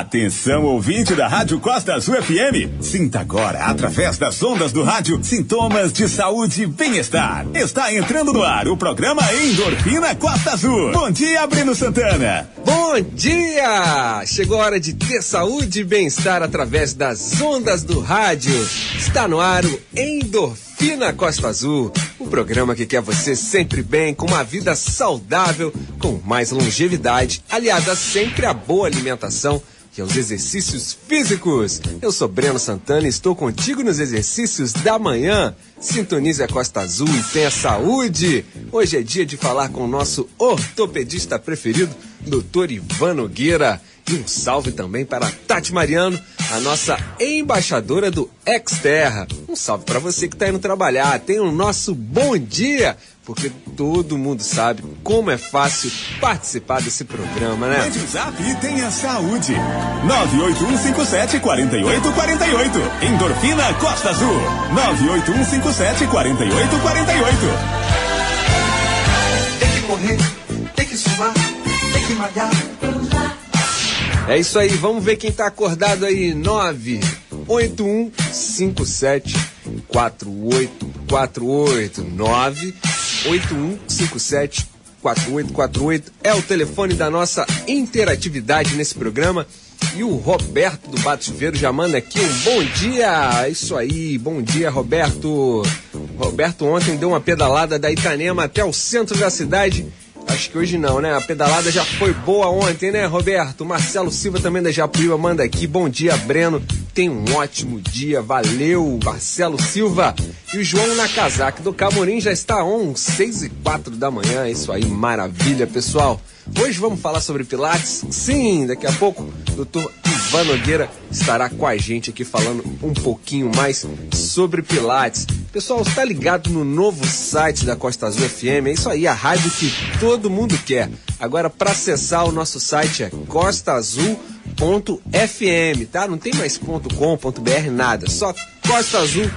Atenção, ouvinte da Rádio Costa Azul FM. Sinta agora, através das ondas do rádio, sintomas de saúde e bem-estar. Está entrando no ar o programa Endorfina Costa Azul. Bom dia, Breno Santana. Bom dia! Chegou a hora de ter saúde e bem-estar através das ondas do rádio. Está no ar o Endorfina Costa Azul. O programa que quer você sempre bem, com uma vida saudável, com mais longevidade, aliada sempre à boa alimentação aos exercícios físicos. Eu sou Breno Santana e estou contigo nos exercícios da manhã. Sintonize a Costa Azul e tenha saúde. Hoje é dia de falar com o nosso ortopedista preferido, Dr. Ivan Nogueira. E um salve também para Tati Mariano, a nossa embaixadora do Exterra. Um salve para você que está indo trabalhar. Tenha o nosso bom dia, porque todo mundo sabe como é fácil participar desse programa, né? Mande o zap e tenha saúde. 981574848. Endorfina Costa Azul. 981574848. Tem que correr, tem que suar, tem que malhar. É isso aí, vamos ver quem tá acordado aí. 98157 4848 98157 4848 é o telefone da nossa interatividade nesse programa. E o Roberto do Bato Chuveiro já manda aqui um bom dia. Isso aí, bom dia, Roberto. Roberto ontem deu uma pedalada da Itanema até o centro da cidade. Acho que hoje não, né? A pedalada já foi boa ontem, né, Roberto? Marcelo Silva também da Japuíba manda aqui. Bom dia, Breno. Tem um ótimo dia. Valeu, Marcelo Silva. E o João Nakazaki do Camorim já está on, 6 e 4 da manhã. Isso aí, maravilha, pessoal. Hoje vamos falar sobre Pilates? Sim, daqui a pouco, doutor Ivan Nogueira estará com a gente aqui falando um pouquinho mais sobre Pilates. Pessoal, está ligado no novo site da Costa Azul FM? É isso aí, a rádio que todo mundo quer. Agora, para acessar o nosso site é costaazul.fm, tá? Não tem mais ponto .com, ponto .br, nada. Só costaazul.fm.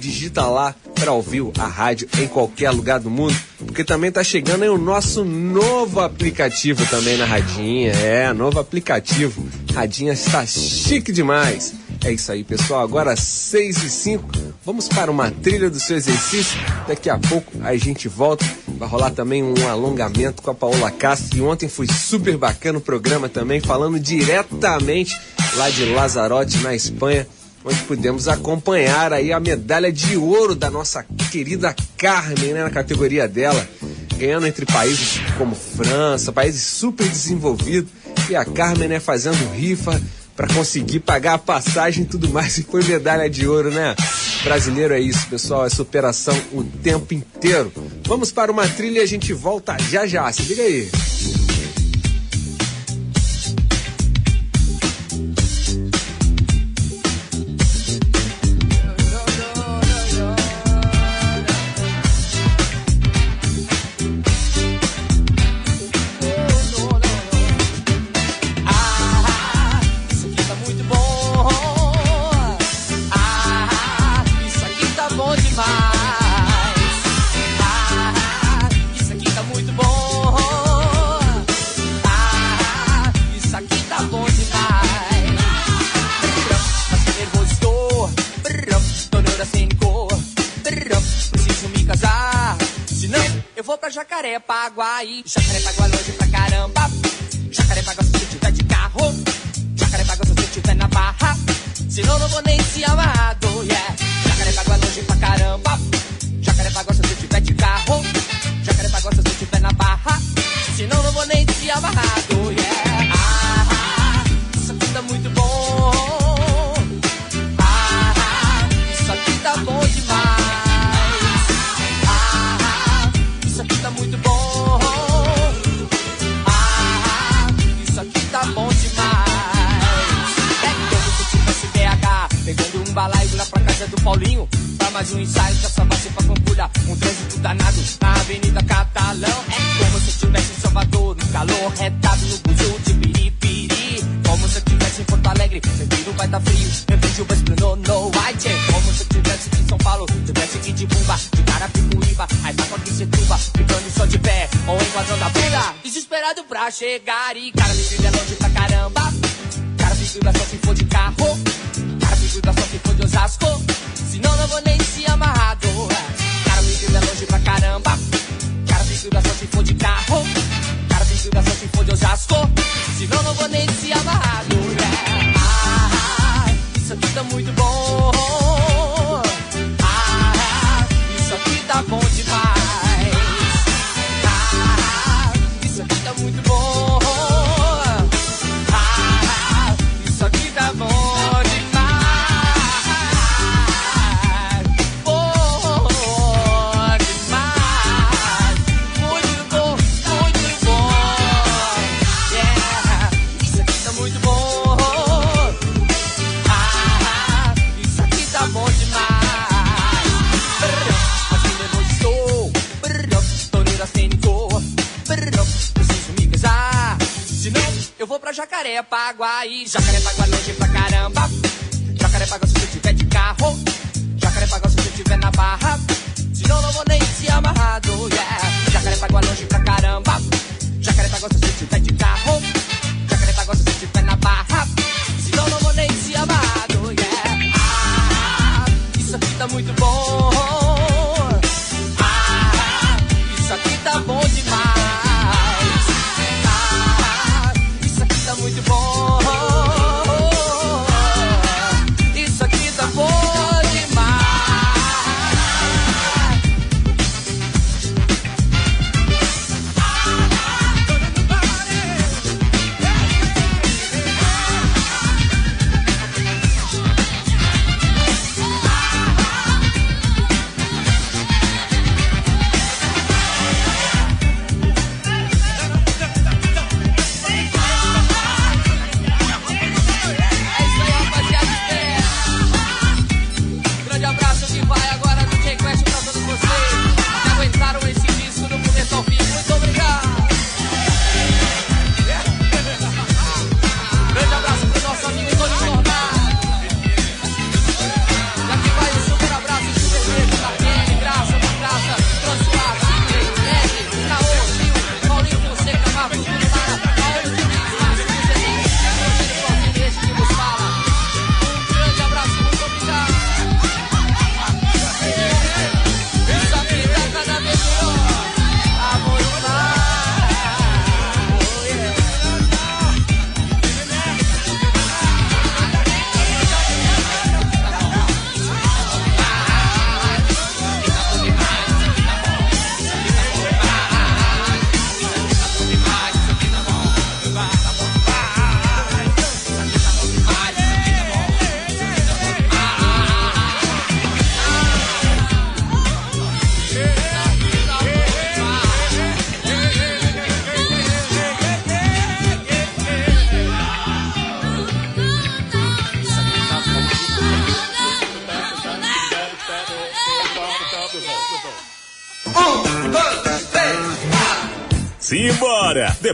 Digita lá para ouvir a rádio em qualquer lugar do mundo, porque também tá chegando aí o nosso novo aplicativo também na Radinha. É, novo aplicativo. Radinha está chique demais. É isso aí, pessoal. Agora 6 e 5. Vamos para uma trilha do seu exercício. Daqui a pouco a gente volta. Vai rolar também um alongamento com a Paola Castro. E ontem foi super bacana o programa também, falando diretamente lá de Lazarote, na Espanha onde pudemos acompanhar aí a medalha de ouro da nossa querida Carmen, né, na categoria dela, ganhando entre países como França, países super desenvolvidos, e a Carmen, né, fazendo rifa para conseguir pagar a passagem e tudo mais, e foi medalha de ouro, né? Brasileiro é isso, pessoal, é superação o tempo inteiro. Vamos para uma trilha e a gente volta já já, se liga aí. Jacarepaguaí. Jacarepaguá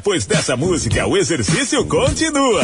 Depois dessa música, o exercício continua.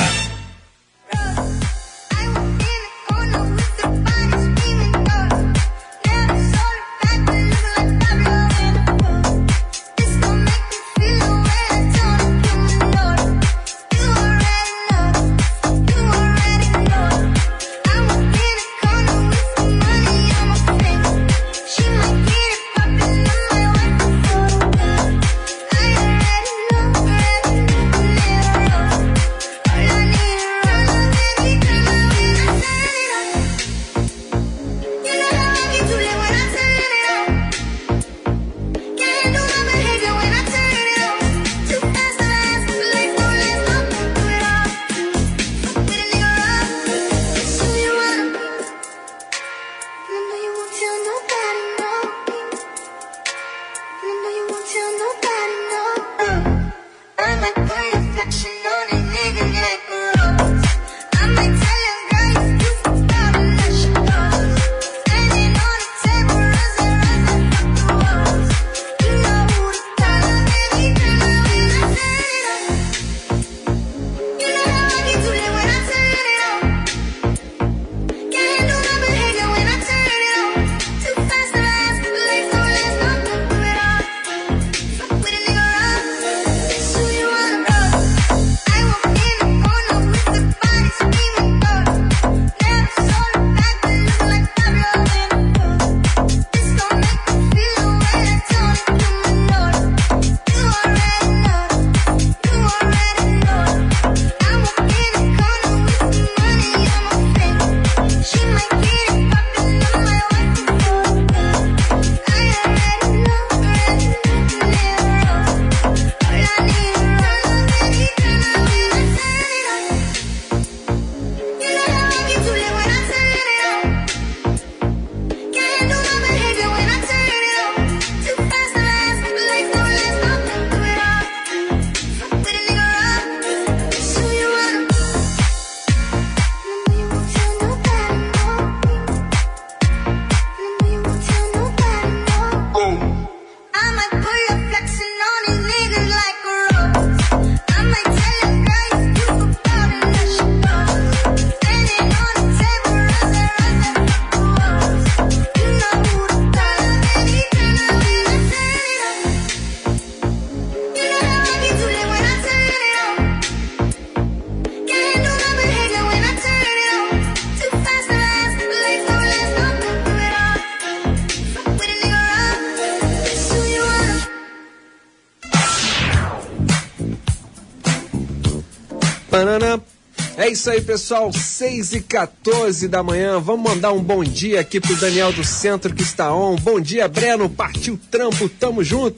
Pananã. É isso aí, pessoal. 6 e 14 da manhã. Vamos mandar um bom dia aqui pro Daniel do Centro que está on. Bom dia, Breno. Partiu trampo, tamo junto.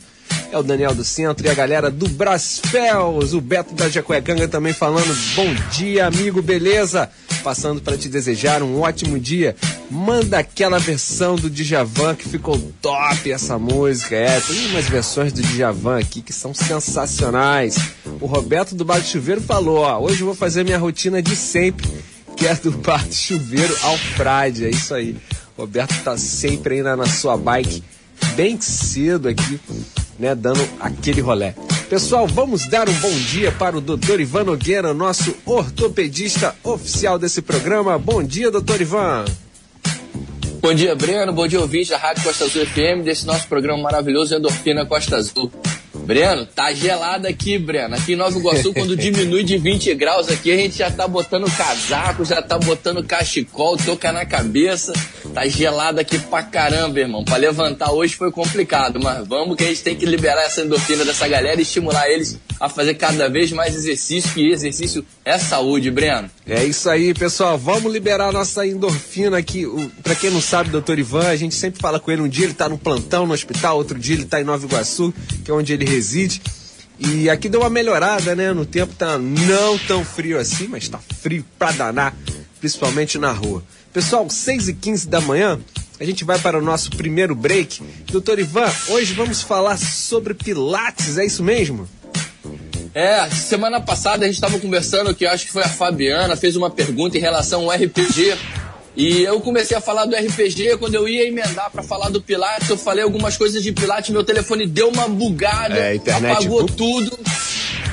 É o Daniel do Centro e a galera do Brasfels. O Beto da Jacuecanga também falando. Bom dia, amigo, beleza? Passando para te desejar um ótimo dia. Manda aquela versão do Djavan que ficou top essa música. É, tem umas versões do Djavan aqui que são sensacionais. O Roberto do Bar do Chuveiro falou, ó, hoje eu vou fazer minha rotina de sempre, que é do Bar do Chuveiro ao Frade. É isso aí. Roberto tá sempre ainda na sua bike, bem cedo aqui, né, dando aquele rolé. Pessoal, vamos dar um bom dia para o Dr. Ivan Nogueira, nosso ortopedista oficial desse programa. Bom dia, doutor Ivan. Bom dia, Breno. Bom dia, ouvinte da Rádio Costa Azul FM, desse nosso programa maravilhoso Endorfina Costa Azul. Breno, tá gelado aqui, Breno. Aqui em Nova Iguaçu, quando diminui de 20 graus aqui, a gente já tá botando casaco, já tá botando cachecol, toca na cabeça. Tá gelado aqui pra caramba, irmão. Pra levantar hoje foi complicado, mas vamos que a gente tem que liberar essa endorfina dessa galera e estimular eles a fazer cada vez mais exercício, que exercício é saúde, Breno. É isso aí, pessoal. Vamos liberar nossa endorfina aqui. Pra quem não sabe, doutor Ivan, a gente sempre fala com ele. Um dia ele tá no plantão no hospital, outro dia ele tá em Nova Iguaçu, que é onde ele E aqui deu uma melhorada, né? No tempo tá não tão frio assim, mas tá frio pra danar, principalmente na rua. Pessoal, 6 e 15 da manhã, a gente vai para o nosso primeiro break. Doutor Ivan, hoje vamos falar sobre Pilates, é isso mesmo? É, semana passada a gente estava conversando que acho que foi a Fabiana, fez uma pergunta em relação ao RPG. E eu comecei a falar do RPG, quando eu ia emendar para falar do Pilates, eu falei algumas coisas de Pilates, meu telefone deu uma bugada, É, internet, apagou tudo.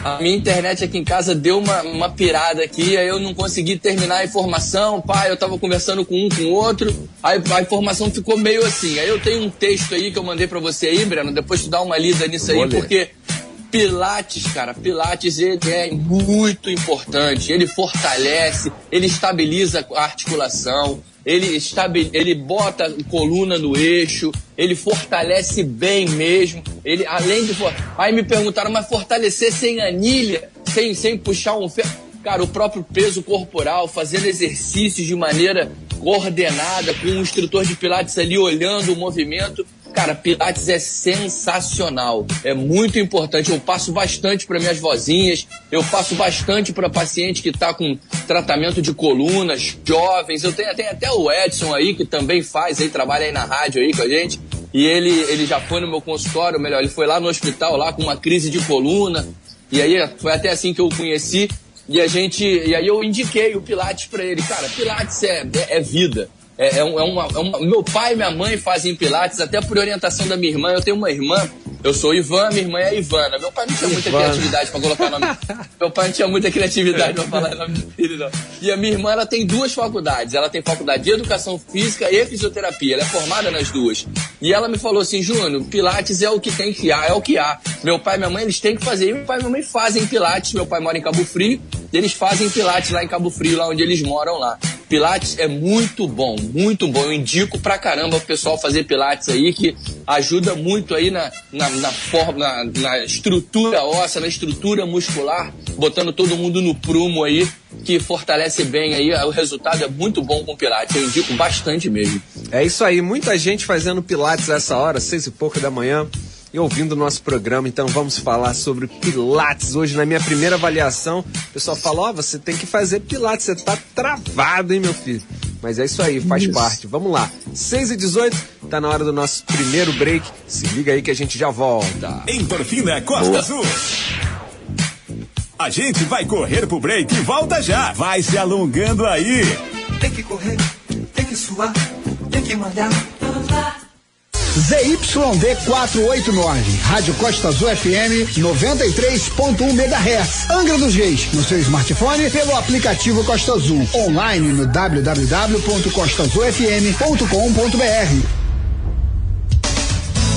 A minha internet aqui em casa deu uma, uma pirada aqui, aí eu não consegui terminar a informação, pai, eu tava conversando com um com o outro, aí a informação ficou meio assim. Aí eu tenho um texto aí que eu mandei para você aí, Breno, depois tu dá uma lida nisso aí, ler. porque Pilates, cara, Pilates ele é muito importante. Ele fortalece, ele estabiliza a articulação, ele, estabe, ele bota a coluna no eixo, ele fortalece bem mesmo. Ele, além de. Aí me perguntaram, mas fortalecer sem anilha, sem, sem puxar um ferro. Cara, o próprio peso corporal, fazendo exercícios de maneira coordenada, com um instrutor de Pilates ali olhando o movimento. Cara, Pilates é sensacional, é muito importante. Eu passo bastante para minhas vozinhas, eu passo bastante para paciente que está com tratamento de colunas, jovens. Eu tenho, tenho até o Edson aí que também faz, aí trabalha aí na rádio aí com a gente. E ele, ele já foi no meu consultório, melhor, ele foi lá no hospital lá com uma crise de coluna. E aí foi até assim que eu o conheci. E a gente, e aí eu indiquei o Pilates para ele. Cara, Pilates é, é, é vida. É, é, um- é uma, é uma- meu pai e minha mãe fazem Pilates, até por orientação da minha irmã. Eu tenho uma irmã, eu sou Ivan, minha irmã é Ivana. Meu pai não tinha muita Ivana. criatividade para colocar nome. meu pai não tinha muita criatividade para falar o nome do filho, não. E a minha irmã, ela tem duas faculdades. Ela tem faculdade de Educação Física e Fisioterapia. Ela é formada nas duas. E ela me falou assim, Júnior, Pilates é o que tem que há, é o que há. Meu pai e minha mãe, eles têm que fazer. E meu pai e minha mãe fazem Pilates. Meu pai mora em Cabo Frio. E eles fazem Pilates lá em Cabo Frio, lá onde eles moram lá. Pilates é muito bom, muito bom. Eu indico pra caramba o pessoal fazer Pilates aí, que ajuda muito aí na, na, na forma, na, na estrutura óssea, na estrutura muscular, botando todo mundo no prumo aí, que fortalece bem aí. O resultado é muito bom com Pilates. Eu indico bastante mesmo. É isso aí, muita gente fazendo Pilates essa hora, seis e pouco da manhã, e ouvindo o nosso programa. Então vamos falar sobre Pilates. Hoje, na minha primeira avaliação, o pessoal fala: Ó, você tem que fazer Pilates, você tá travado, hein, meu filho? Mas é isso aí, faz parte. Vamos lá. 6 e 18 tá na hora do nosso primeiro break. Se liga aí que a gente já volta. Endorfina Costa Azul. A gente vai correr pro break e volta já. Vai se alongando aí. Tem que correr, tem que suar, tem que malhar. ZYD 489, Rádio Costa Azul FM 93.1 MHz. Angra dos Reis, no seu smartphone pelo aplicativo Costa Azul. Online no www.costazulfm.com.br.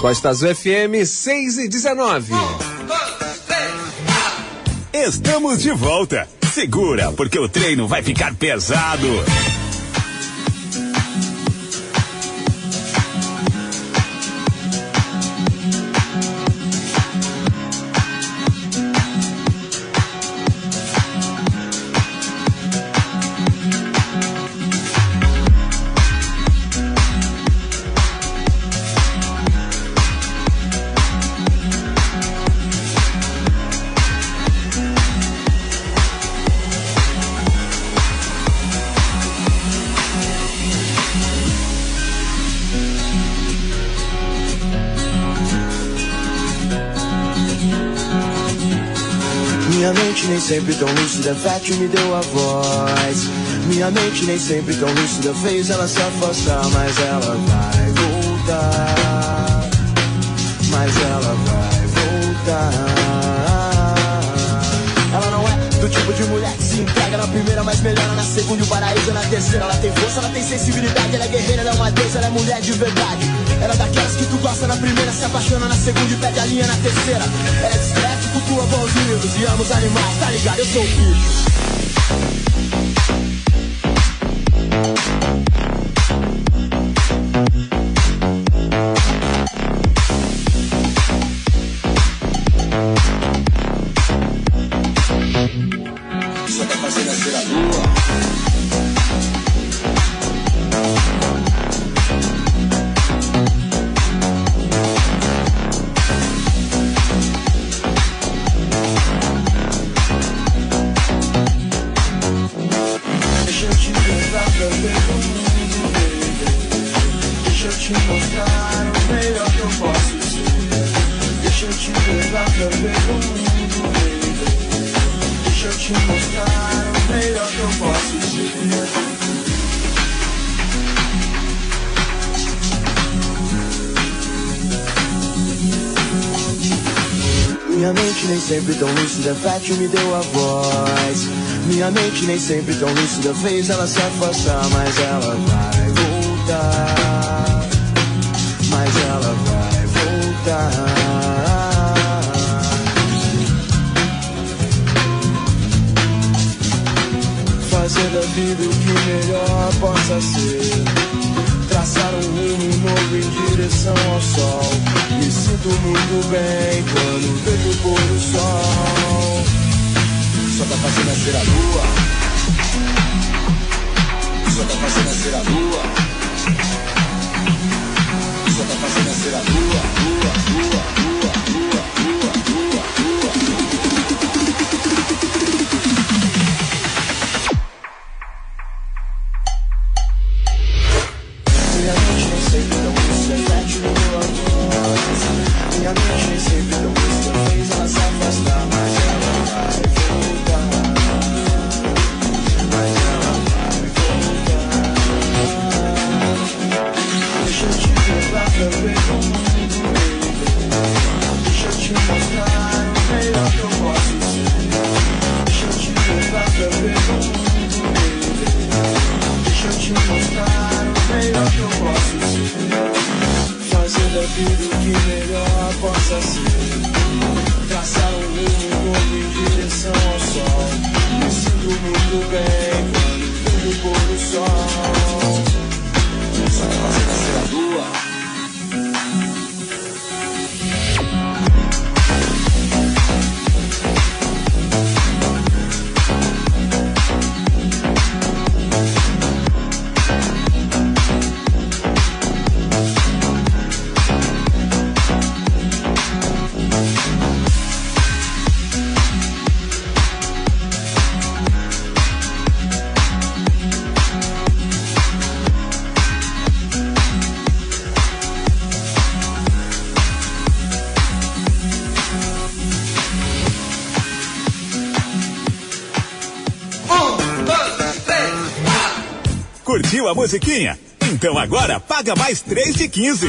Costa Azul FM 6 e 19. Estamos de volta. Segura, porque o treino vai ficar pesado. Sempre tão lúcida, fértil me deu a voz. Minha mente nem sempre tão lúcida, fez ela se afastar, mas ela vai voltar. Mas ela vai voltar. Ela não é do tipo de mulher que se entrega na primeira, mas melhora na segunda e paraíso é na terceira. Ela tem força, ela tem sensibilidade, ela é guerreira, ela é uma deusa, ela é mulher de verdade. Ela é daquelas que tu gosta na primeira, se apaixona na segunda e pede a linha na terceira. Ela é cultua bons livros e ama os animais, tá ligado? Eu sou o bicho. Sempre tão lúcida, fértil me deu a voz. Minha mente nem sempre tão lúcida, fez ela se afastar, mas ela vai voltar. Mas ela vai voltar. Fazer da vida o que melhor possa ser. Rumo novo em direção ao sol. Me sinto muito bem quando vejo o pôr do sol. Só tá fazendo nascer a lua. Só tá fazendo nascer a lua. Só tá fazendo nascer a lua, lua, lua, musiquinha? Então agora paga mais três de 15.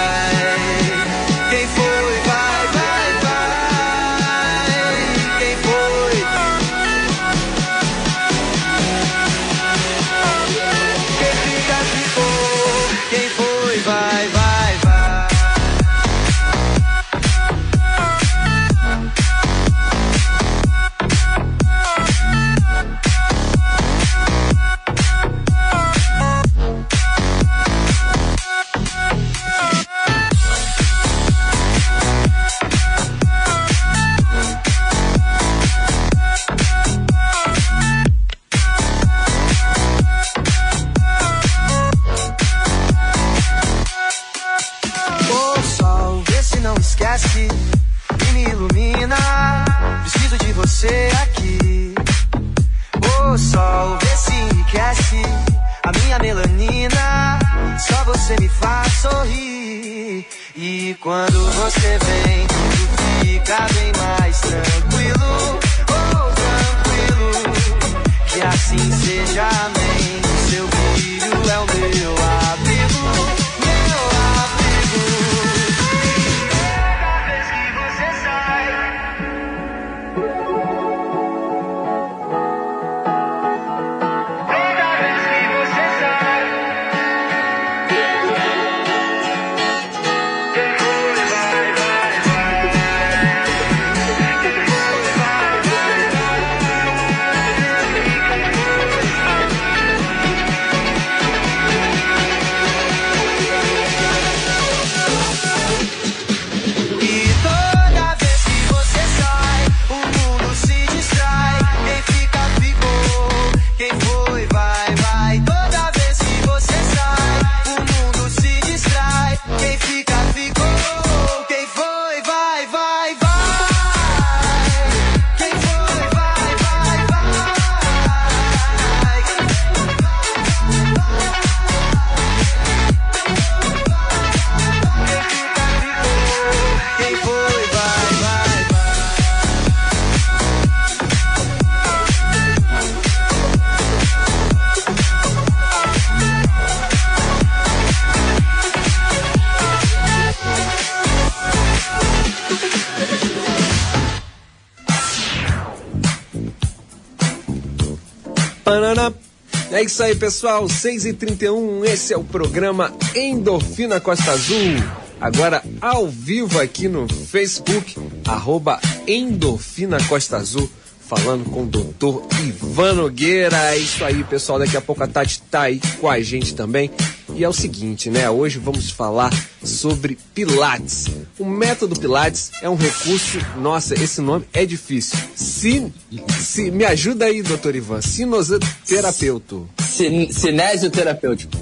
É isso aí, pessoal. 6h31, esse é o programa Endorfina Costa Azul. Agora ao vivo aqui no Facebook, arroba Endorfina Costa Azul, falando com o doutor Ivan Nogueira. É isso aí, pessoal. Daqui a pouco a Tati tá aí com a gente também. E é o seguinte, né? Hoje vamos falar sobre Pilates. O método Pilates é um recurso. Nossa, esse nome é difícil. Se, se, me ajuda aí, doutor Ivan. Sinoterapeuto. Cin- Cinésio terapêutico.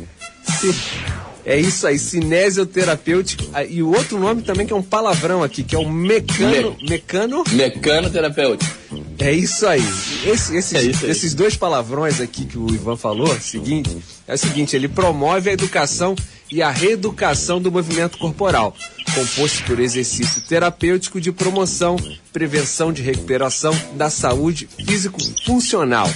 Si- É isso aí, cinesioterapêutico. Ah, E o outro nome também que é um palavrão aqui, que é o mecano. Mecano. Mecano terapêutico. É isso aí. Esse- esses, É isso aí. esses dois palavrões aqui que o Ivan falou, é seguinte, é o seguinte, ele promove a educação e a reeducação do movimento corporal, composto por exercício terapêutico de promoção, prevenção de recuperação da saúde físico-funcional.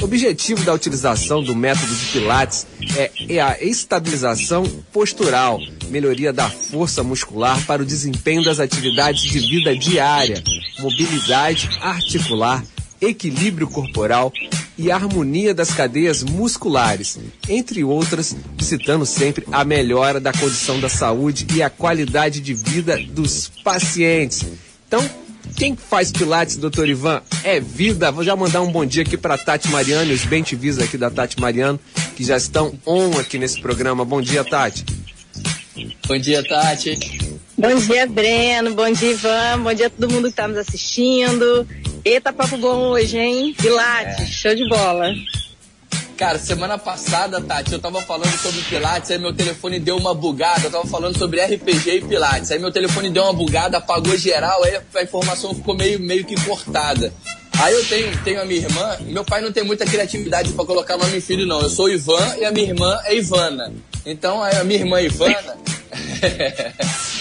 O objetivo da utilização do método de Pilates é, é a estabilização postural, melhoria da força muscular para o desempenho das atividades de vida diária, mobilidade articular, equilíbrio corporal e harmonia das cadeias musculares, entre outras, citando sempre a melhora da condição da saúde e a qualidade de vida dos pacientes. Então, quem faz Pilates, doutor Ivan, é vida. Vou já mandar um bom dia aqui para Tati Mariano e os bem aqui da Tati Mariano, que já estão on aqui nesse programa. Bom dia, Tati. Bom dia, Tati. Bom dia, Breno. Bom dia, Ivan. Bom dia a todo mundo que está nos assistindo. Eita, papo bom hoje, hein? Pilates, show de bola. Cara, semana passada, Tati, eu tava falando sobre Pilates, aí meu telefone deu uma bugada. Eu tava falando sobre RPG e Pilates. Aí meu telefone deu uma bugada, apagou geral, aí a informação ficou meio, meio que cortada. Aí eu tenho, tenho a minha irmã, meu pai não tem muita criatividade pra colocar nome em filho, não. Eu sou Ivan e a minha irmã é Ivana. Então a minha irmã Ivana.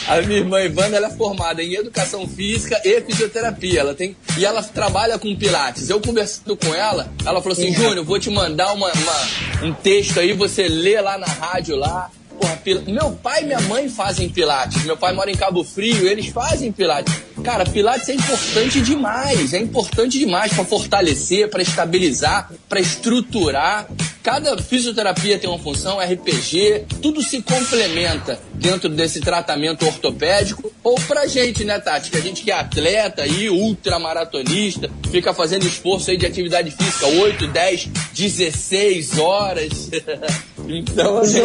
a minha irmã Ivana ela é formada em educação física e fisioterapia. Ela tem e ela trabalha com pilates. Eu conversando com ela, ela falou assim: Júnior, vou te mandar uma, uma- um texto aí, você lê lá na rádio lá. Porra, pil- meu pai e minha mãe fazem pilates. Meu pai mora em Cabo Frio, eles fazem pilates. Cara, pilates é importante demais, é importante demais para fortalecer, para estabilizar, para estruturar. Cada fisioterapia tem uma função, RPG, tudo se complementa dentro desse tratamento ortopédico. Ou pra gente, né, Tati? Que a gente que é atleta aí, ultramaratonista, fica fazendo esforço aí de atividade física 8, 10, 16 horas. então, a gente-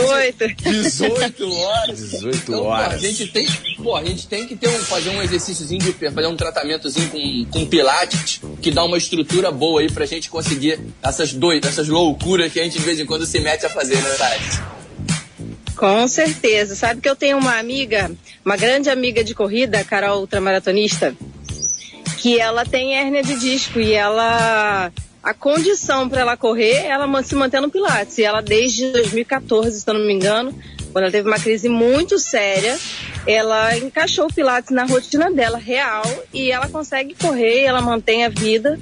18. 18 horas. 18 Então, pô, horas. a gente tem, pô, a gente tem que ter um, fazer um exercíciozinho de fazer um tratamentozinho com, com pilates que dá uma estrutura boa aí pra gente conseguir essas doidas, essas loucuras que a gente de vez em quando se mete a fazer, né, Tati? Com certeza. Sabe que eu tenho uma amiga, uma grande amiga de corrida, Carol ultramaratonista, que ela tem hérnia de disco e ela a condição para ela correr, ela se mantém no Pilates. E ela desde 2014, se eu não me engano, quando ela teve uma crise muito séria, ela encaixou o Pilates na rotina dela, real, e ela consegue correr, ela mantém a vida.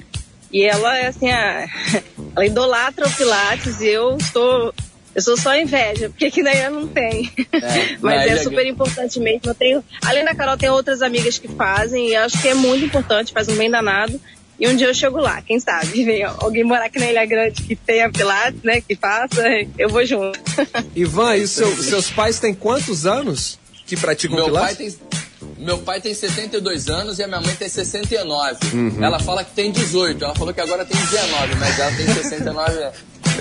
E ela é assim, a, ela idolatra o Pilates e eu estou. Eu sou só inveja, porque aqui daí eu não tem. Mas na é Ilha super importante mesmo. Eu tenho, além da Carol, tem outras amigas que fazem e eu acho que é muito importante, faz um bem danado. E um dia eu chego lá, quem sabe? Vem alguém morar aqui na Ilha Grande que tenha Pilates, né? Que faça, eu vou junto. Ivan, e seu- seus pais têm quantos anos que praticam Meu pai, Pilates? tem, meu pai tem 72 anos e a minha mãe tem 69. Uhum. Ela fala que tem 18. Ela falou que agora tem 19, mas ela tem 69. né?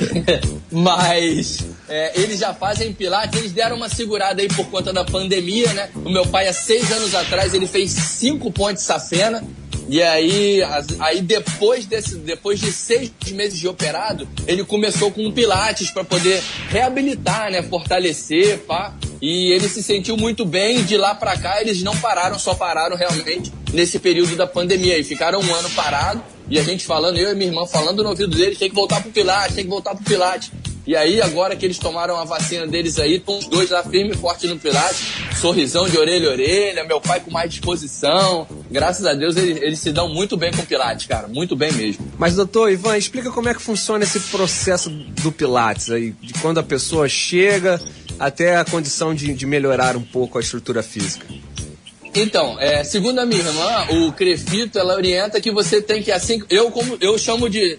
mas é, eles já fazem pilates, eles deram uma segurada aí por conta da pandemia, né? O meu pai, há seis anos atrás, ele fez cinco pontes safena. E aí, aí depois, desse, depois de seis meses de operado, ele começou com um pilates para poder reabilitar, né? Fortalecer, pá. E ele se sentiu muito bem. De lá pra cá, eles não pararam, só pararam realmente nesse período da pandemia. E ficaram um ano parado. E a gente falando, eu e minha irmã falando no ouvido deles, tem que voltar pro pilates, tem que voltar pro pilates. E aí, agora que eles tomaram a vacina deles aí, estão os dois lá firme e forte no Pilates, sorrisão de orelha a orelha, meu pai com mais disposição. Graças a Deus, eles, eles se dão muito bem com o Pilates, cara, muito bem mesmo. Mas, doutor Ivan, explica como é que funciona esse processo do Pilates aí, de quando a pessoa chega até a condição de, de melhorar um pouco a estrutura física. Então, é, segundo a minha irmã, o Crefito, ela orienta que você tem que, assim, eu como eu chamo de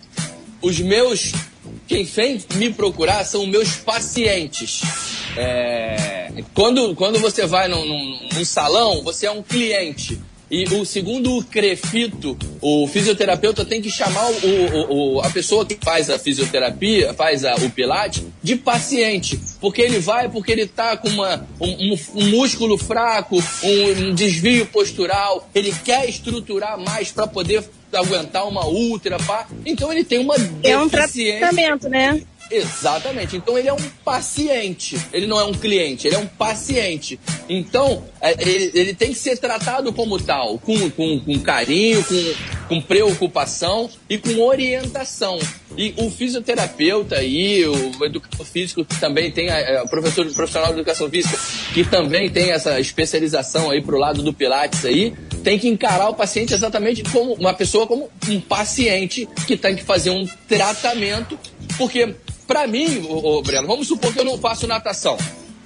os meus, quem vem me procurar são meus pacientes. É, quando, quando você vai num, num- num salão, você é um cliente. E o segundo o Crefito, o fisioterapeuta tem que chamar o, o- o- a pessoa que faz a fisioterapia, faz a- o pilate, de paciente. Porque ele vai porque ele tá com uma, um, um- músculo fraco, um, um desvio postural, ele quer estruturar mais para poder aguentar uma ultra, pá. Então ele tem uma É um deficiência. tratamento, né? Exatamente. Então ele é um paciente. Ele não é um cliente, ele é um paciente. Então, é, ele, ele tem que ser tratado como tal, com, com, com carinho, com, com preocupação e com orientação. E o fisioterapeuta aí, o educador físico também tem, é, o professor profissional de educação física, que também tem essa especialização aí pro lado do Pilates aí, tem que encarar o paciente exatamente como uma pessoa como um paciente que tem que fazer um tratamento, porque pra mim, ô, ô, Breno, vamos supor que eu não faço natação.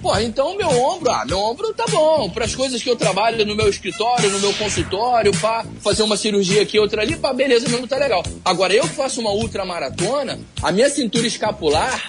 Pô, então meu ombro, ah, meu ombro tá bom. Para as coisas que eu trabalho no meu escritório, no meu consultório, pá, fazer uma cirurgia aqui, outra ali, pá, beleza, meu ombro tá legal. Agora eu que faço uma ultramaratona, a minha cintura escapular,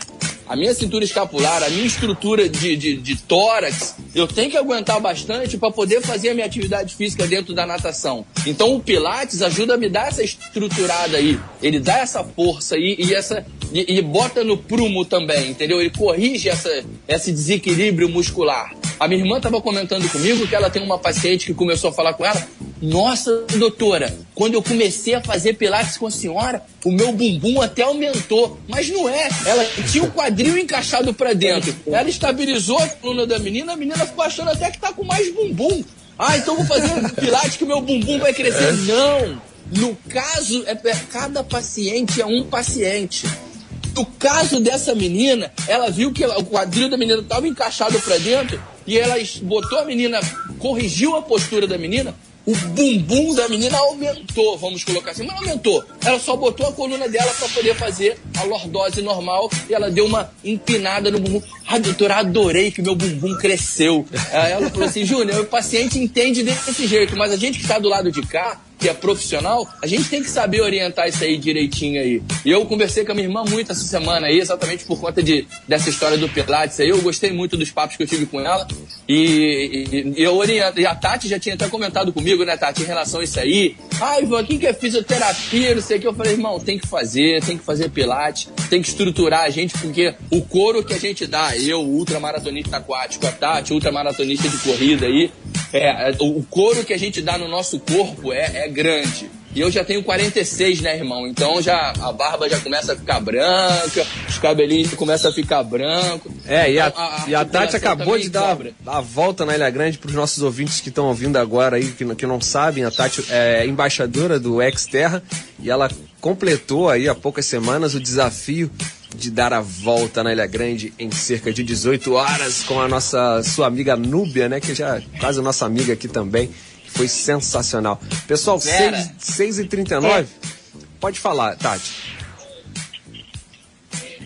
a minha cintura escapular, a minha estrutura de, de, de tórax, eu tenho que aguentar bastante para poder fazer a minha atividade física dentro da natação. Então o Pilates ajuda a me dar essa estruturada aí. Ele dá essa força aí e essa e, e bota no prumo também, entendeu? Ele corrige essa, esse desequilíbrio muscular. A minha irmã estava comentando comigo que ela tem uma paciente que começou a falar com ela. Nossa, doutora, quando eu comecei a fazer pilates com a senhora, o meu bumbum até aumentou. Mas não é. Ela tinha o quadril encaixado para dentro. Ela estabilizou a coluna da menina, a menina ficou achando até que tá com mais bumbum. Ah, então vou fazer pilates que o meu bumbum vai crescer. Não! No caso, é, é- cada paciente é um paciente. No caso dessa menina, ela viu que ela- o quadril da menina estava encaixado para dentro e ela botou a menina, corrigiu a postura da menina. O bumbum da menina aumentou, vamos colocar assim, não aumentou. Ela só botou a coluna dela para poder fazer a lordose normal e ela deu uma empinada no bumbum. Ah, doutora, adorei que meu bumbum cresceu. Aí ela falou assim, Júnior, o paciente entende desse jeito, mas a gente que está do lado de cá, que é profissional, a gente tem que saber orientar isso aí direitinho aí. E eu conversei com a minha irmã muito essa semana aí, exatamente por conta de, dessa história do Pilates aí. Eu gostei muito dos papos que eu tive com ela. E, e- e eu oriento. E a Tati já tinha até comentado comigo, né, Tati, em relação a isso aí. Ah, Ivan, quem que é fisioterapia, não sei o que. Eu falei, irmão, tem que fazer, tem que fazer Pilates, tem que estruturar a gente, porque o couro que a gente dá, eu, ultramaratonista aquático, a Tati, ultramaratonista de corrida aí, é, o couro que a gente dá no nosso corpo é, é grande. E eu já tenho 46, né, irmão? Então já a barba já começa a ficar branca, os cabelinhos começam a ficar branco. É, e a, Então, e a Tati acabou de dar, a volta na Ilha Grande para os nossos ouvintes que estão ouvindo agora aí, que, não- que não sabem. A Tati é embaixadora do Exterra e ela completou aí há poucas semanas o desafio de dar a volta na Ilha Grande em cerca de 18 horas com a nossa sua amiga Núbia, né? Que já é quase nossa amiga aqui também. que Foi sensacional. Pessoal, Vera. 6, h 39 Pode falar, Tati.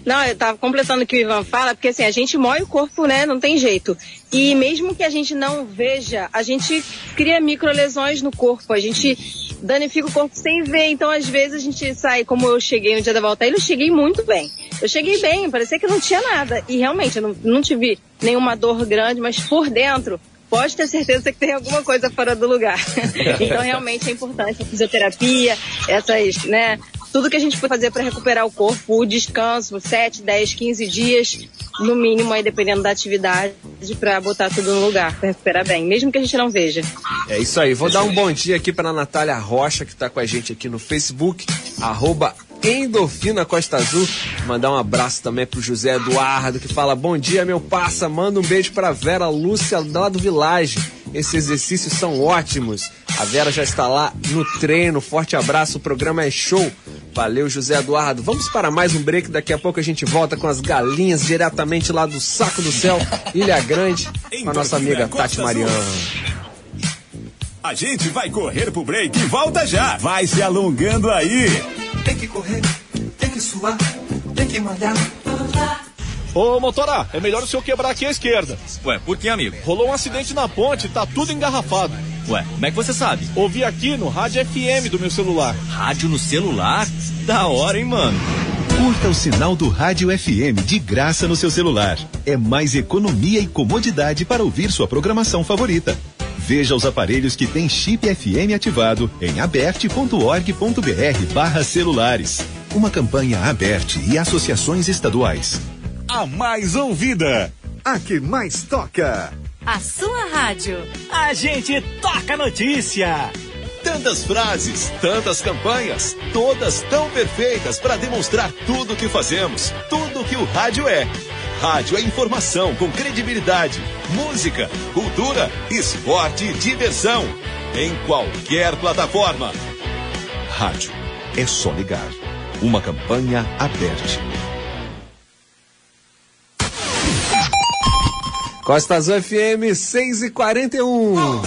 Não, eu tava completando o que o Ivan fala, porque assim, a gente mói o corpo, né? Não tem jeito. E mesmo que a gente não veja, a gente cria microlesões no corpo, a gente danifica o corpo sem ver. Então, às vezes, a gente sai, como eu cheguei no dia da volta, eu cheguei muito bem. Eu cheguei bem, parecia que não tinha nada. E realmente, eu não, não tive nenhuma dor grande, mas por dentro, pode ter certeza que tem alguma coisa fora do lugar. então, realmente é importante a fisioterapia, essas, né? Tudo que a gente pode fazer para recuperar o corpo, o descanso, 7, 10, 15 dias, no mínimo, aí dependendo da atividade, para botar tudo no lugar, para recuperar bem, mesmo que a gente não veja. É isso aí. Vou dar um bom dia aqui para Natália Rocha, que está com a gente aqui no Facebook, arroba Endorfina Costa Azul. Mandar um abraço também pro José Eduardo, que fala: Bom dia, meu parça. Manda um beijo pra Vera Lúcia, lá do Village. Esses exercícios são ótimos. A Vera já está lá no treino. Forte abraço, o programa é show. Valeu, José Eduardo. Vamos para mais um break. Daqui a pouco a gente volta com as galinhas diretamente lá do Saco do Céu, Ilha Grande, com a nossa amiga Tati Mariano. A gente vai correr pro break e volta já. Vai se alongando aí. Tem que correr, tem que suar, tem que malhar. Ô, motora, é melhor o senhor quebrar aqui à esquerda. Ué, por que, amigo? Rolou um acidente na ponte, tá tudo engarrafado. Ué, como é que você sabe? Ouvi aqui no rádio FM do meu celular. Rádio no celular? Da hora, hein, mano? Curta o sinal do Rádio FM de graça no seu celular. É mais economia e comodidade para ouvir sua programação favorita. Veja os aparelhos que têm chip FM ativado em aberte.org.br barra celulares. Uma campanha aberte e associações estaduais. A mais ouvida. A que mais toca. A sua rádio. A gente toca notícia. Tantas frases, tantas campanhas, todas tão perfeitas para demonstrar tudo o que fazemos, tudo que o rádio é. Rádio é informação com credibilidade, música, cultura, esporte e diversão. Em qualquer plataforma. Rádio é só ligar. Uma campanha aberta. Costa Azul FM 6 e 41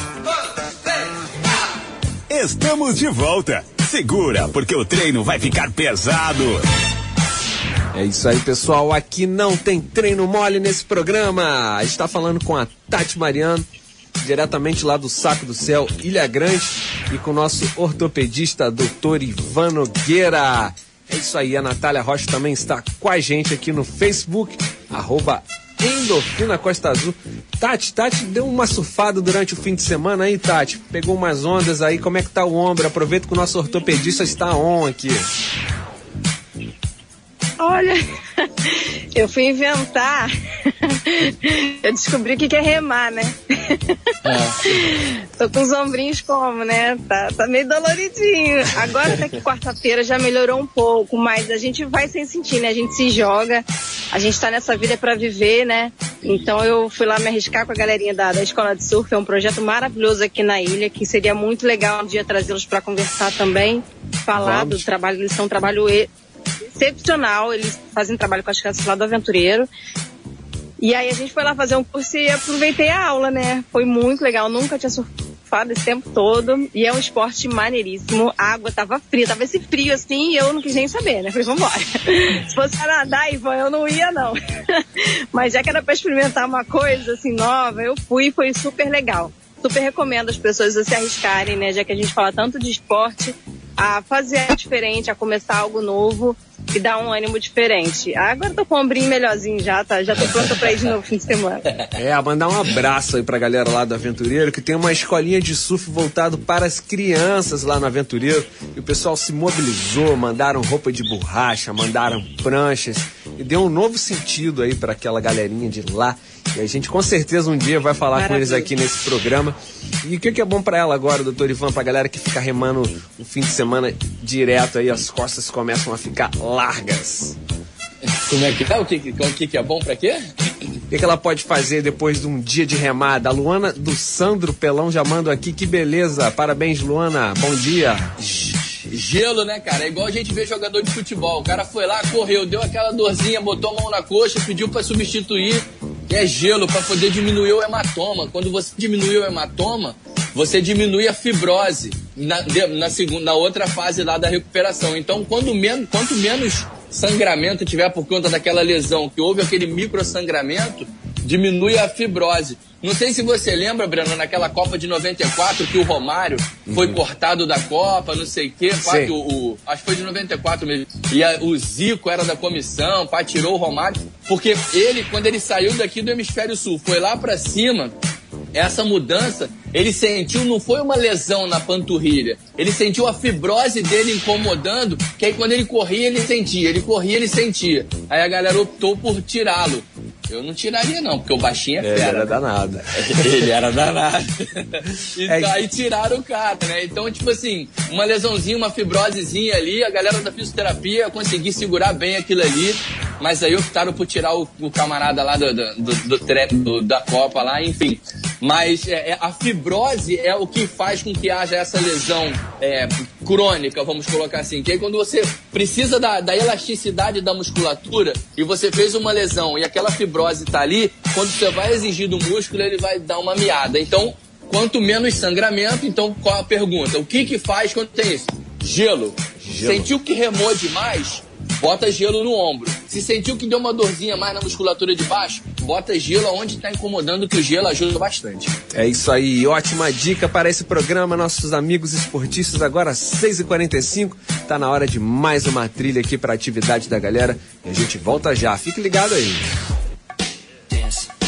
Estamos de volta. Segura, porque o treino vai ficar pesado. É isso aí, pessoal. Aqui não tem treino mole nesse programa. Está falando com a Tati Mariano, diretamente lá do Saco do Céu, Ilha Grande, e com o nosso ortopedista, doutor Ivan Nogueira. É isso aí, a Natália Rocha também está com a gente aqui no Facebook, arroba Endorfina Costa Azul. Tati, Tati deu uma surfada durante o fim de semana aí, Tati. Pegou umas ondas aí, como é que tá o ombro? Aproveita que o nosso ortopedista está on aqui. Olha, eu fui inventar. Eu descobri o que é remar, né? Tô com os ombrinhos como, né? Tá, tá meio doloridinho. Agora até que quarta-feira já melhorou um pouco, mas a gente vai sem sentir, né? A gente se joga, a gente tá nessa vida pra viver, né? Então eu fui lá me arriscar com a galerinha da, da Escola de Surf, é um projeto maravilhoso aqui na ilha, que seria muito legal um dia trazê-los pra conversar também, falar Vamos. do trabalho, eles são um trabalho e- excepcional, eles fazem trabalho com as crianças lá do Aventureiro. E aí a gente foi lá fazer um curso e aproveitei a aula, né? Foi muito legal, nunca tinha surfado esse tempo todo. E é um esporte maneiríssimo. A água tava fria, tava esse frio assim e eu não quis nem saber, né? Falei, vambora. Se fosse nadar, Ivan, eu não ia não. Mas já que era pra experimentar uma coisa assim nova, eu fui e foi super legal. Super recomendo as pessoas a se arriscarem, né? Já que a gente fala tanto de esporte, a fazer diferente, a começar algo novo e dar um ânimo diferente. Agora tô com o ombrinho melhorzinho já, tá? Já tô pronta pra ir de novo fim de semana. É, mandar um abraço aí pra galera lá do Aventureiro, que tem uma escolinha de surf voltado para as crianças lá no Aventureiro. E o pessoal se mobilizou, mandaram roupa de borracha, mandaram pranchas. E deu um novo sentido aí para aquela galerinha de lá. E a gente com certeza um dia vai falar com eles Maravilha. aqui nesse programa. E o que, que é bom pra ela agora, doutor Ivan, pra galera que fica remando o fim de semana direto aí, as costas começam a ficar largas. Como é que tá? O que, o que, que é bom pra quê? O que, que ela pode fazer depois de um dia de remada? A Luana do Sandro Pelão já manda aqui, que beleza. Parabéns, Luana. Bom dia. Gelo, né, cara? É igual a gente vê jogador de futebol. O cara foi lá, correu, deu aquela dorzinha, botou a mão na coxa, pediu pra substituir. É gelo pra poder diminuir o hematoma. Quando você diminui o hematoma, você diminui a fibrose na, na segunda, na outra fase lá da recuperação. Então, quando men quanto menos sangramento tiver por conta daquela lesão, que houve aquele microsangramento, diminui a fibrose. Não sei se você lembra, Breno, naquela Copa de 94 que o Romário foi cortado da Copa, não sei o quê, pá, que o, o- acho que foi de 94 mesmo. E a- o Zico era da comissão, pá, tirou o Romário, porque ele, quando ele saiu daqui do hemisfério sul, foi lá pra cima, essa mudança, ele sentiu, não foi uma lesão na panturrilha, ele sentiu a fibrose dele incomodando, que aí quando ele corria, ele sentia, ele corria, ele sentia. Aí a galera optou por tirá-lo. Eu não tiraria não, porque o baixinho é É, fera. era né? danado. Ele era danado. e É- aí tiraram o cara, né? Então, tipo assim, uma lesãozinha, uma fibrosezinha ali, a galera da fisioterapia conseguir segurar bem aquilo ali, mas aí optaram por tirar o, o camarada lá do, do, do, do- da Copa lá, enfim. Mas é, é, a fibrose é o que faz com que haja essa lesão é, crônica, vamos colocar assim. Que aí quando você precisa da, da elasticidade da musculatura e você fez uma lesão e aquela fibrose tá ali, quando você vai exigir do músculo, ele vai dar uma miada. Então, quanto menos sangramento, então qual a pergunta? O que que faz quando tem isso? Gelo. Gelo. Sentiu que remou demais? Bota gelo no ombro. Se sentiu que deu uma dorzinha mais na musculatura de baixo, bota gelo onde está incomodando, que o gelo ajuda bastante. É isso aí, ótima dica para esse programa, nossos amigos esportistas. Agora, 6h45, tá na hora de mais uma trilha aqui para atividade da galera. E a gente volta já, fique ligado aí. Dance.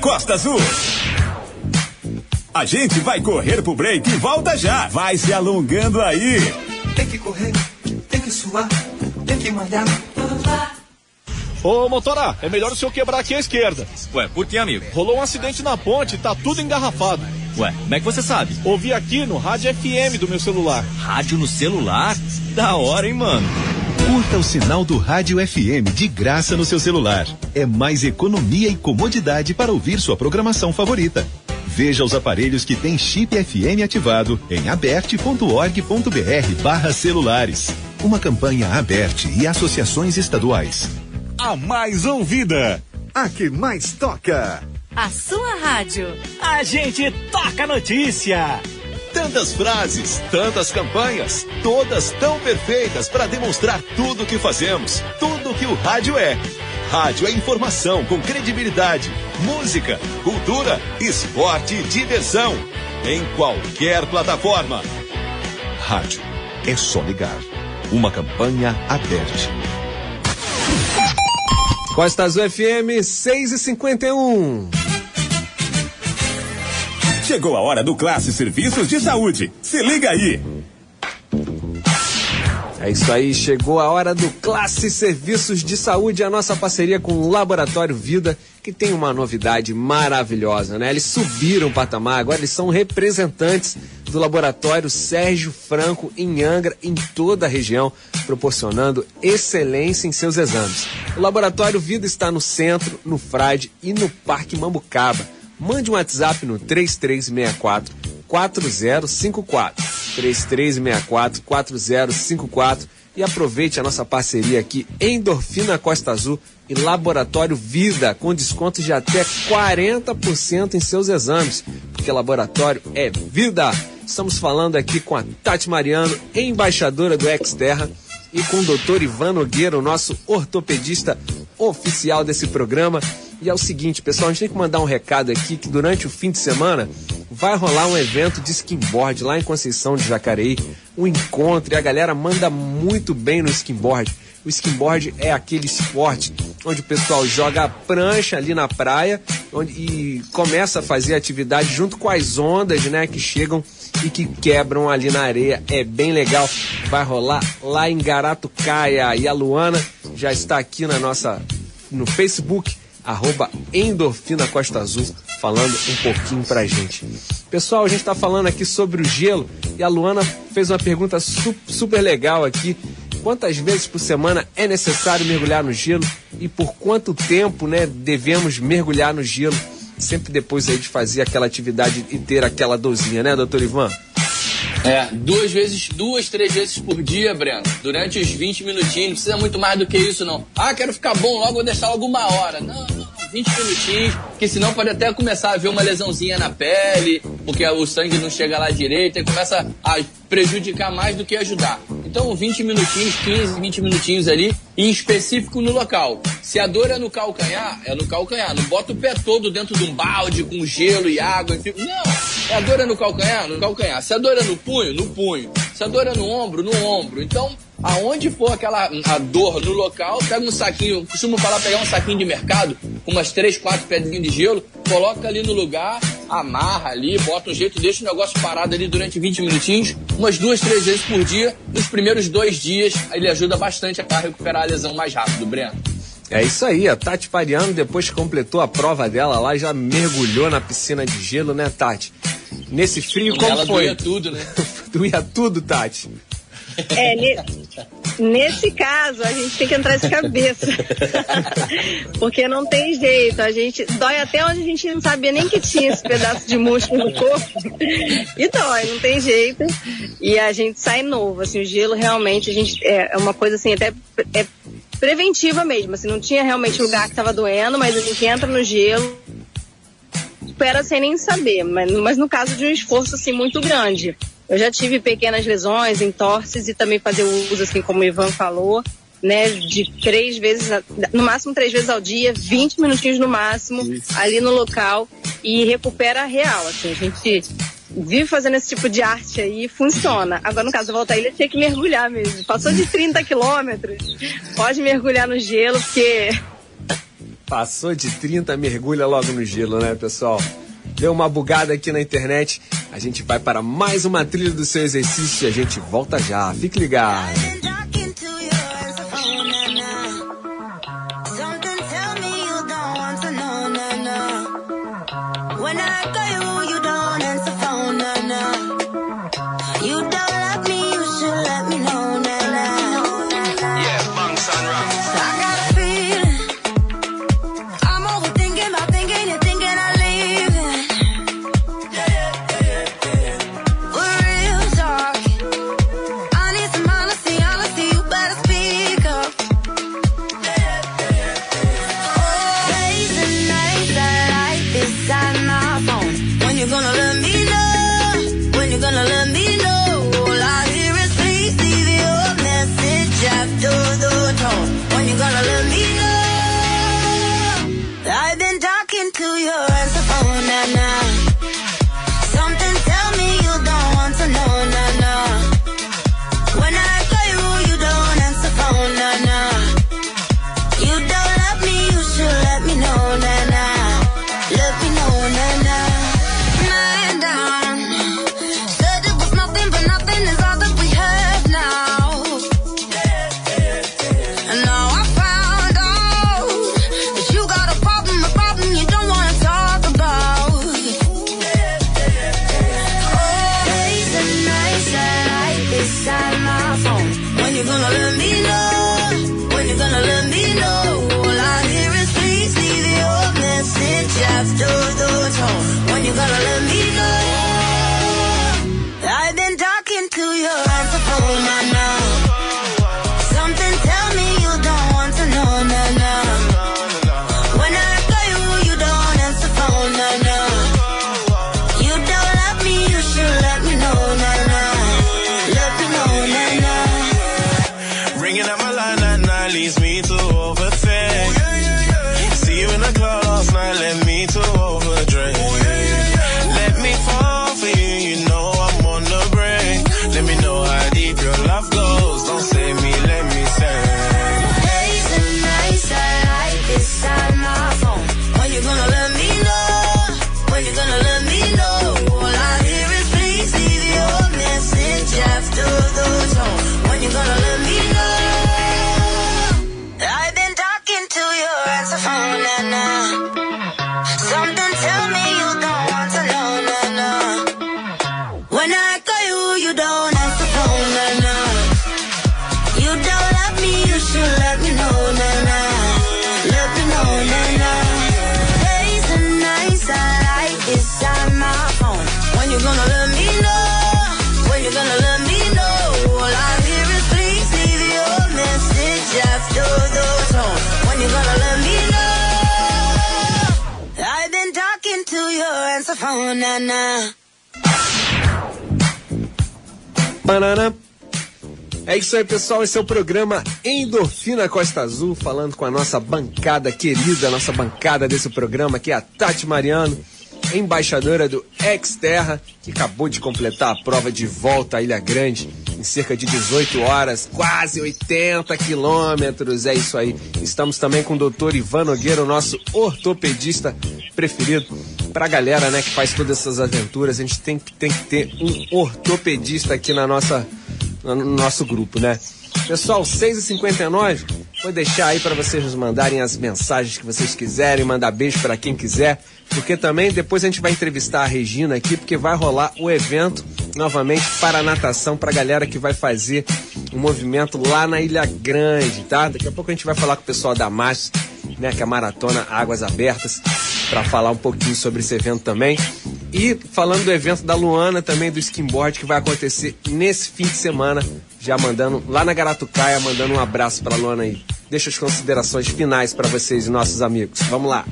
Costa Azul. A gente vai correr pro break e volta já. Vai se alongando aí. Tem que correr, tem que suar, tem que malhar. Ô, motora, é melhor o senhor quebrar aqui à esquerda. Ué, por que, amigo? Rolou um acidente na ponte, tá tudo engarrafado. Ué, como é que você sabe? Ouvi aqui no rádio FM do meu celular. Rádio no celular? Da hora, hein, mano? Curta o sinal do Rádio FM de graça no seu celular. É mais economia e comodidade para ouvir sua programação favorita. Veja os aparelhos que têm chip FM ativado em aberte.org.br barra celulares. Uma campanha aberte e associações estaduais. A mais ouvida. A que mais toca. A sua rádio. A gente toca a notícia. Tantas frases, tantas campanhas, todas tão perfeitas para demonstrar tudo o que fazemos, tudo o que o rádio é. Rádio é informação com credibilidade, música, cultura, esporte e diversão. Em qualquer plataforma. Rádio é só ligar. Uma campanha aberta. Costa Azul FM 6 e 51. Chegou a hora do Classe Serviços de Saúde. Se liga aí. É isso aí, chegou a hora do Classe Serviços de Saúde, a nossa parceria com o Laboratório Vida, que tem uma novidade maravilhosa, né? Eles subiram o patamar, agora eles são representantes do Laboratório Sérgio Franco em Angra, em toda a região, proporcionando excelência em seus exames. O Laboratório Vida está no centro, no Frade e no Parque Mambucaba. Mande um WhatsApp no 3364 4054 3364 4054 e aproveite a nossa parceria aqui Endorfina Costa Azul e Laboratório Vida com descontos de até 40% em seus exames, porque laboratório é vida. Estamos falando aqui com a Tati Mariano, embaixadora do Exterra, e com o doutor Ivan Nogueira, o nosso ortopedista oficial desse programa. E é o seguinte, pessoal, a gente tem que mandar um recado aqui que durante o fim de semana vai rolar um evento de skimboard lá em Conceição de Jacareí, um encontro e a galera manda muito bem no skimboard. O skimboard é aquele esporte onde o pessoal joga a prancha ali na praia onde, e começa a fazer atividade junto com as ondas, né, que chegam e que quebram ali na areia. É bem legal. Vai rolar lá em Garatucaia e a Luana já está aqui na nossa no Facebook arroba Endorfina Costa Azul, falando um pouquinho pra gente. Pessoal, a gente está falando aqui sobre o gelo e a Luana fez uma pergunta su super legal aqui. Quantas vezes por semana é necessário mergulhar no gelo e por quanto tempo né, devemos mergulhar no gelo? Sempre depois aí de fazer aquela atividade e ter aquela dosinha, né, doutor Ivan? É, duas vezes, duas, três vezes por dia, Breno. Durante os 20 minutinhos. Não precisa muito mais do que isso, não. Ah, quero ficar bom logo, vou deixar logo uma hora. Não, não, 20 minutinhos, que senão pode até começar a ver uma lesãozinha na pele, porque o sangue não chega lá direito e começa a prejudicar mais do que ajudar. Então, 20 minutinhos, 15, 20 minutinhos ali, em específico no local. Se a dor é no calcanhar, é no calcanhar. Não bota o pé todo dentro de um balde com gelo e água. Enfim. Não! A dor é no calcanhar? No calcanhar. Se a dor é no punho? No punho. Se a dor é no ombro? No ombro. Então, aonde for aquela a dor no local, pega um saquinho, costumo falar pegar um saquinho de mercado, com umas três, quatro pedrinhas de gelo, coloca ali no lugar, amarra ali, bota um jeito, deixa o negócio parado ali durante 20 minutinhos, umas duas, três vezes por dia. Nos primeiros dois dias, ele ajuda bastante a recuperar a lesão mais rápido, Breno. É isso aí, a Tati Pariano, depois que completou a prova dela lá, já mergulhou na piscina de gelo, né, Tati? Nesse frio, como Ela foi? doía tudo, né? doía tudo, Tati. É, ne- nesse caso, a gente tem que entrar de cabeça. Porque não tem jeito. A gente dói até onde a gente não sabia nem que tinha esse pedaço de músculo no corpo. E dói, não tem jeito. E a gente sai novo. Assim, o gelo realmente a gente, é é uma coisa assim, até é preventiva mesmo. Assim, não tinha realmente lugar que estava doendo, mas a gente entra no gelo recupera sem nem saber, mas, mas no caso de um esforço assim muito grande. Eu já tive pequenas lesões, entorses e também fazer uso, assim como o Ivan falou, né, de três vezes, a- no máximo três vezes ao dia, 20 minutinhos no máximo, ali no local e recupera real, assim, a gente vive fazendo esse tipo de arte aí e funciona. Agora, no caso Volta à Ilha, tinha que mergulhar mesmo. Passou de 30 quilômetros, pode mergulhar no gelo, porque Passou de 30, mergulha logo no gelo, né, pessoal? Deu uma bugada aqui na internet. A gente vai para mais uma trilha do seu exercício e a gente volta já. Fique ligado. Nah. Banana. É isso aí, pessoal. Esse é o programa Endorfina Costa Azul, falando com a nossa bancada querida, nossa bancada desse programa, que é a Tati Mariano, embaixadora do Exterra, que acabou de completar a prova de volta à Ilha Grande em cerca de 18 horas, quase 80 quilômetros. É isso aí. Estamos também com o doutor Ivan Nogueira, o nosso ortopedista preferido. Pra galera, né, que faz todas essas aventuras, a gente tem, que- tem que ter um ortopedista aqui na nossa, no nosso grupo, né? Pessoal, 6h59, vou deixar aí para vocês nos mandarem as mensagens que vocês quiserem, mandar beijo para quem quiser, porque também depois a gente vai entrevistar a Regina aqui, porque vai rolar o evento novamente para a natação, para a galera que vai fazer o movimento lá na Ilha Grande, tá? Daqui a pouco a gente vai falar com o pessoal da MAS, né, que é a Maratona Águas Abertas, para falar um pouquinho sobre esse evento também. E falando do evento da Luana, também do skimboard, que vai acontecer nesse fim de semana, já mandando lá na Garatucaia, mandando um abraço para Luana aí. Deixa as considerações finais para vocês e nossos amigos. Vamos lá.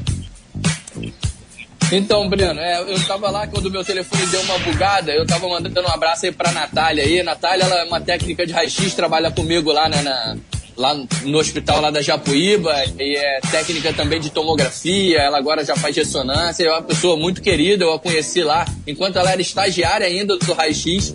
Então, Breno, é, eu tava lá quando meu telefone deu uma bugada, eu tava mandando um abraço aí pra Natália aí. Natália, ela é uma técnica de raio-x, trabalha comigo lá, na, na- lá no hospital lá da Japuíba, e é técnica também de tomografia, ela agora já faz ressonância, é uma pessoa muito querida, eu a conheci lá, enquanto ela era estagiária ainda do raio-x.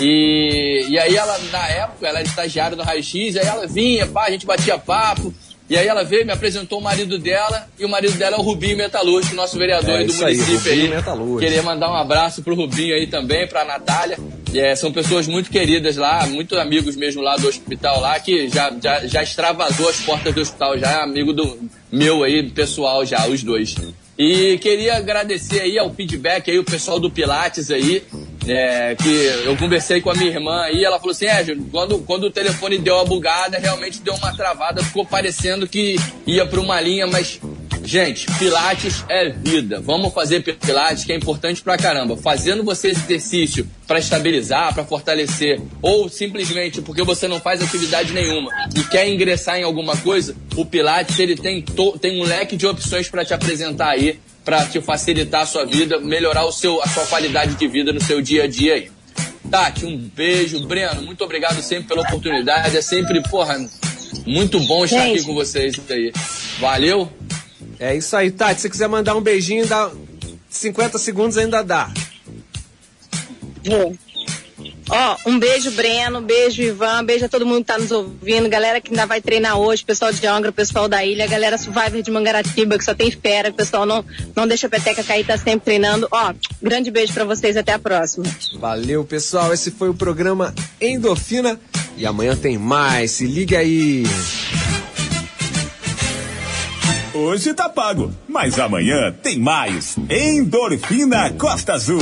E, e aí ela, na época, ela era estagiária no raio-x, aí ela vinha, pá, a gente batia papo, E aí ela veio, me apresentou o marido dela, e o marido dela é o Rubinho Metalúrgico, nosso vereador É aí do aí, município Rubinho aí. Metalúrgico. Queria mandar um abraço pro Rubinho aí também, pra Natália. É, são pessoas muito queridas lá, muito amigos mesmo lá do hospital lá, que já, já, já extravasou as portas do hospital, já é amigo do meu aí, pessoal já, os dois. E queria agradecer aí ao feedback aí, o pessoal do Pilates aí, é, que eu conversei com a minha irmã aí, ela falou assim, é, quando, quando o telefone deu uma bugada, realmente deu uma travada, ficou parecendo que ia para uma linha, mas, gente, Pilates é vida. Vamos fazer Pilates, que é importante pra caramba. Fazendo você esse exercício para estabilizar, para fortalecer, ou simplesmente porque você não faz atividade nenhuma e quer ingressar em alguma coisa, o Pilates ele tem, tem um leque de opções para te apresentar aí, para te facilitar a sua vida, melhorar o seu, a sua qualidade de vida no seu dia a dia aí. Tati, um beijo. Breno, muito obrigado sempre pela oportunidade. É sempre, porra, muito bom estar Gente. aqui com vocês aí. Valeu. É isso aí, Tati. Se quiser mandar um beijinho, dá 50 segundos ainda dá. Vou. Ó, um beijo, Breno, beijo, Ivan, beijo a todo mundo que tá nos ouvindo, galera que ainda vai treinar hoje, pessoal de Angra, pessoal da ilha, galera Survivor de Mangaratiba, que só tem fera, que o pessoal não, não deixa a peteca cair, tá sempre treinando. Ó, grande beijo pra vocês, até a próxima. Valeu, pessoal. Esse foi o programa Endorfina. E amanhã tem mais. Se liga aí. Hoje tá pago, mas amanhã tem mais. Endorfina Costa Azul.